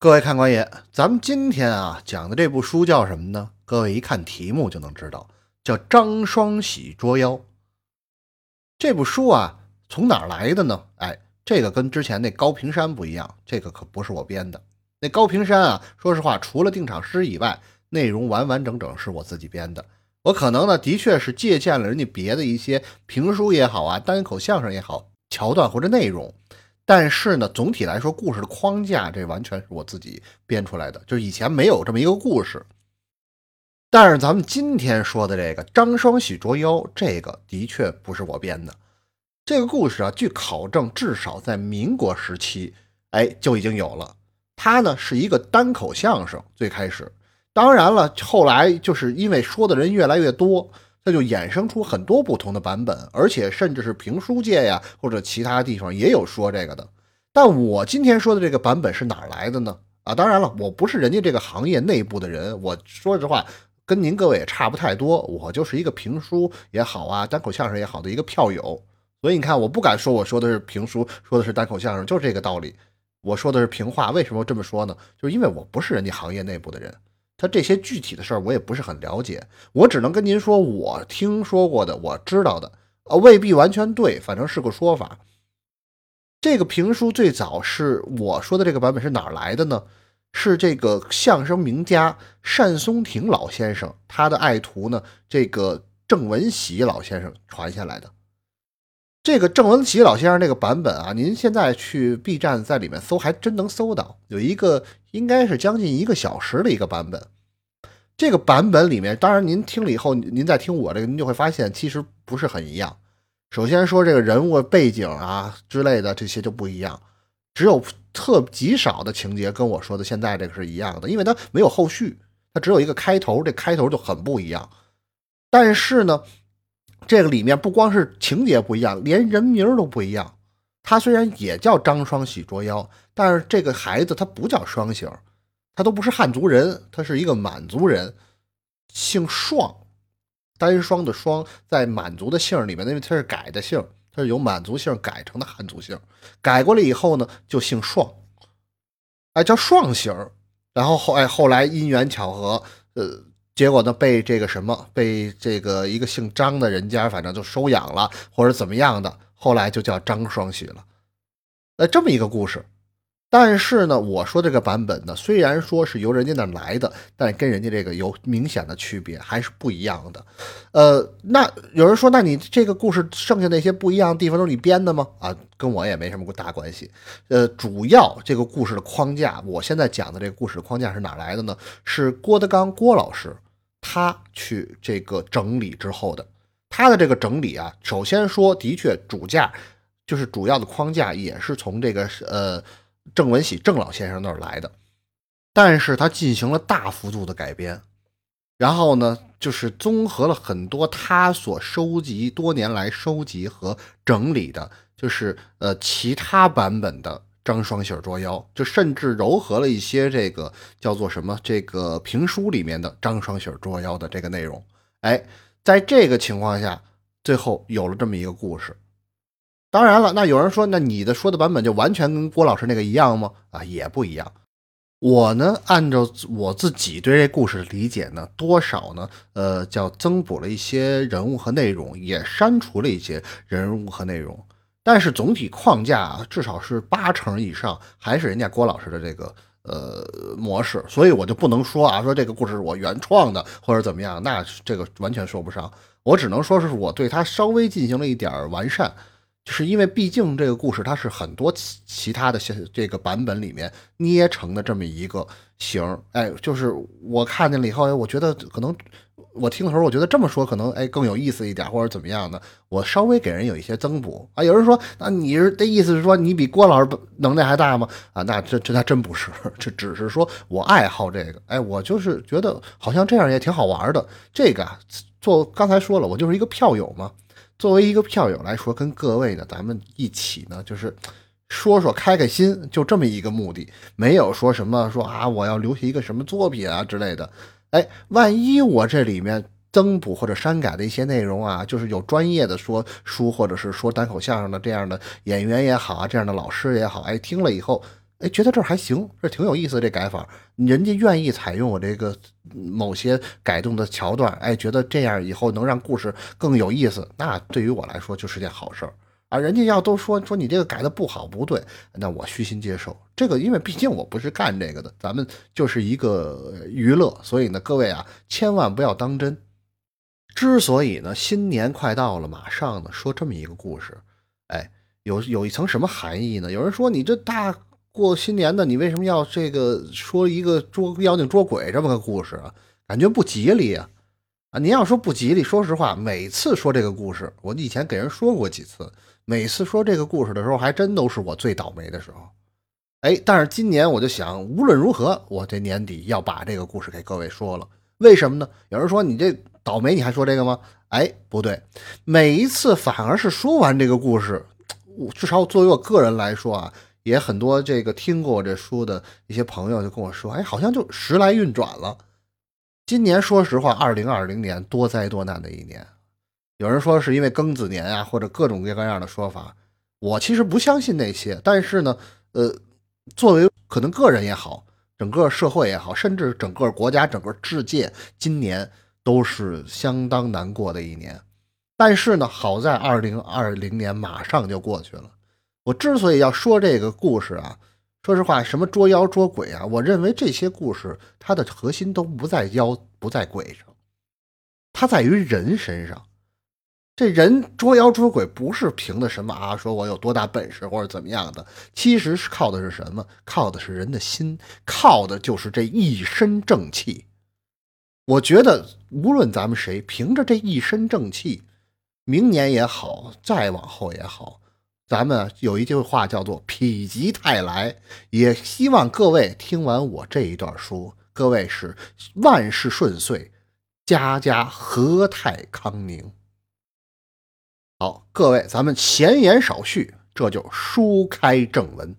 各位看官爷，咱们今天啊讲的这部书叫什么呢？各位一看题目就能知道，叫《张双喜捉妖》。这部书啊，从哪来的呢？哎，这个跟之前那高平山不一样，这个可不是我编的。那高平山啊，说实话，除了定场诗以外，内容完完整整是我自己编的。我可能呢，的确是借鉴了人家别的一些评书也好啊，单口相声也好，桥段或者内容。但是呢，总体来说，故事的框架这完全是我自己编出来的，就以前没有这么一个故事。但是咱们今天说的这个张双喜捉妖，这个的确不是我编的。这个故事啊，据考证，至少在民国时期，哎就已经有了。它呢是一个单口相声，最开始，当然了，后来就是因为说的人越来越多。那就衍生出很多不同的版本，而且甚至是评书界呀，或者其他地方也有说这个的。但我今天说的这个版本是哪来的呢？啊，当然了，我不是人家这个行业内部的人，我说实话，跟您各位也差不太多。我就是一个评书也好啊，单口相声也好的一个票友。所以你看，我不敢说我说的是评书，说的是单口相声，就是这个道理。我说的是评话，为什么这么说呢？就是因为我不是人家行业内部的人。他这些具体的事儿我也不是很了解，我只能跟您说我听说过的，我知道的，呃，未必完全对，反正是个说法。这个评书最早是我说的这个版本是哪儿来的呢？是这个相声名家单松亭老先生他的爱徒呢，这个郑文喜老先生传下来的。这个郑文喜老先生这个版本啊，您现在去 B 站在里面搜，还真能搜到，有一个应该是将近一个小时的一个版本。这个版本里面，当然您听了以后，您再听我这个，您就会发现其实不是很一样。首先说这个人物背景啊之类的这些就不一样，只有特极少的情节跟我说的现在这个是一样的，因为它没有后续，它只有一个开头，这开头就很不一样。但是呢。这个里面不光是情节不一样，连人名都不一样。他虽然也叫张双喜捉妖，但是这个孩子他不叫双喜，他都不是汉族人，他是一个满族人，姓双，单双的双，在满族的姓里面，因为他是改的姓，他是由满族姓改成的汉族姓，改过来以后呢，就姓双，哎，叫双喜儿然后后哎后来因缘巧合，呃。结果呢，被这个什么，被这个一个姓张的人家，反正就收养了，或者怎么样的，后来就叫张双喜了。呃，这么一个故事。但是呢，我说这个版本呢，虽然说是由人家那来的，但跟人家这个有明显的区别，还是不一样的。呃，那有人说，那你这个故事剩下那些不一样的地方都是你编的吗？啊，跟我也没什么大关系。呃，主要这个故事的框架，我现在讲的这个故事的框架是哪来的呢？是郭德纲郭老师他去这个整理之后的。他的这个整理啊，首先说，的确主架就是主要的框架也是从这个呃。郑文喜郑老先生那儿来的，但是他进行了大幅度的改编，然后呢，就是综合了很多他所收集多年来收集和整理的，就是呃其他版本的张双喜捉妖，就甚至糅合了一些这个叫做什么这个评书里面的张双喜捉妖的这个内容。哎，在这个情况下，最后有了这么一个故事。当然了，那有人说，那你的说的版本就完全跟郭老师那个一样吗？啊，也不一样。我呢，按照我自己对这故事的理解呢，多少呢，呃，叫增补了一些人物和内容，也删除了一些人物和内容。但是总体框架至少是八成以上还是人家郭老师的这个呃模式，所以我就不能说啊，说这个故事是我原创的或者怎么样，那这个完全说不上。我只能说是我对它稍微进行了一点完善。就是因为毕竟这个故事它是很多其其他的这个版本里面捏成的这么一个形哎，就是我看见了以后，我觉得可能我听的时候，我觉得这么说可能哎更有意思一点，或者怎么样的，我稍微给人有一些增补啊。有人说，那你是的意思是说你比郭老师能耐还大吗？啊，那这这还真不是，这只是说我爱好这个，哎，我就是觉得好像这样也挺好玩的。这个做刚才说了，我就是一个票友嘛。作为一个票友来说，跟各位呢，咱们一起呢，就是说说开开心，就这么一个目的，没有说什么说啊，我要留下一个什么作品啊之类的。哎，万一我这里面增补或者删改的一些内容啊，就是有专业的说书或者是说单口相声的这样的演员也好啊，这样的老师也好，哎，听了以后哎，觉得这还行，这挺有意思，这改法，人家愿意采用我这个某些改动的桥段，哎，觉得这样以后能让故事更有意思，那对于我来说就是件好事儿。啊。人家要都说说你这个改的不好不对，那我虚心接受这个，因为毕竟我不是干这个的，咱们就是一个娱乐，所以呢，各位啊，千万不要当真。之所以呢，新年快到了，马上呢说这么一个故事，哎，有有一层什么含义呢？有人说你这大。过新年的，你为什么要这个说一个捉妖精捉鬼这么个故事啊？感觉不吉利啊！啊，您要说不吉利，说实话，每次说这个故事，我以前给人说过几次，每次说这个故事的时候，还真都是我最倒霉的时候。哎，但是今年我就想，无论如何，我这年底要把这个故事给各位说了。为什么呢？有人说你这倒霉，你还说这个吗？哎，不对，每一次反而是说完这个故事，我至少作为我个人来说啊。也很多这个听过我这书的一些朋友就跟我说，哎，好像就时来运转了。今年说实话，二零二零年多灾多难的一年。有人说是因为庚子年啊，或者各种各样的说法。我其实不相信那些，但是呢，呃，作为可能个人也好，整个社会也好，甚至整个国家、整个世界，今年都是相当难过的一年。但是呢，好在二零二零年马上就过去了。我之所以要说这个故事啊，说实话，什么捉妖捉鬼啊，我认为这些故事它的核心都不在妖不在鬼上，它在于人身上。这人捉妖捉鬼不是凭的什么啊，说我有多大本事或者怎么样的，其实是靠的是什么？靠的是人的心，靠的就是这一身正气。我觉得无论咱们谁，凭着这一身正气，明年也好，再往后也好。咱们有一句话叫做“否极泰来”，也希望各位听完我这一段书，各位是万事顺遂，家家和泰康宁。好，各位，咱们闲言少叙，这就书开正文。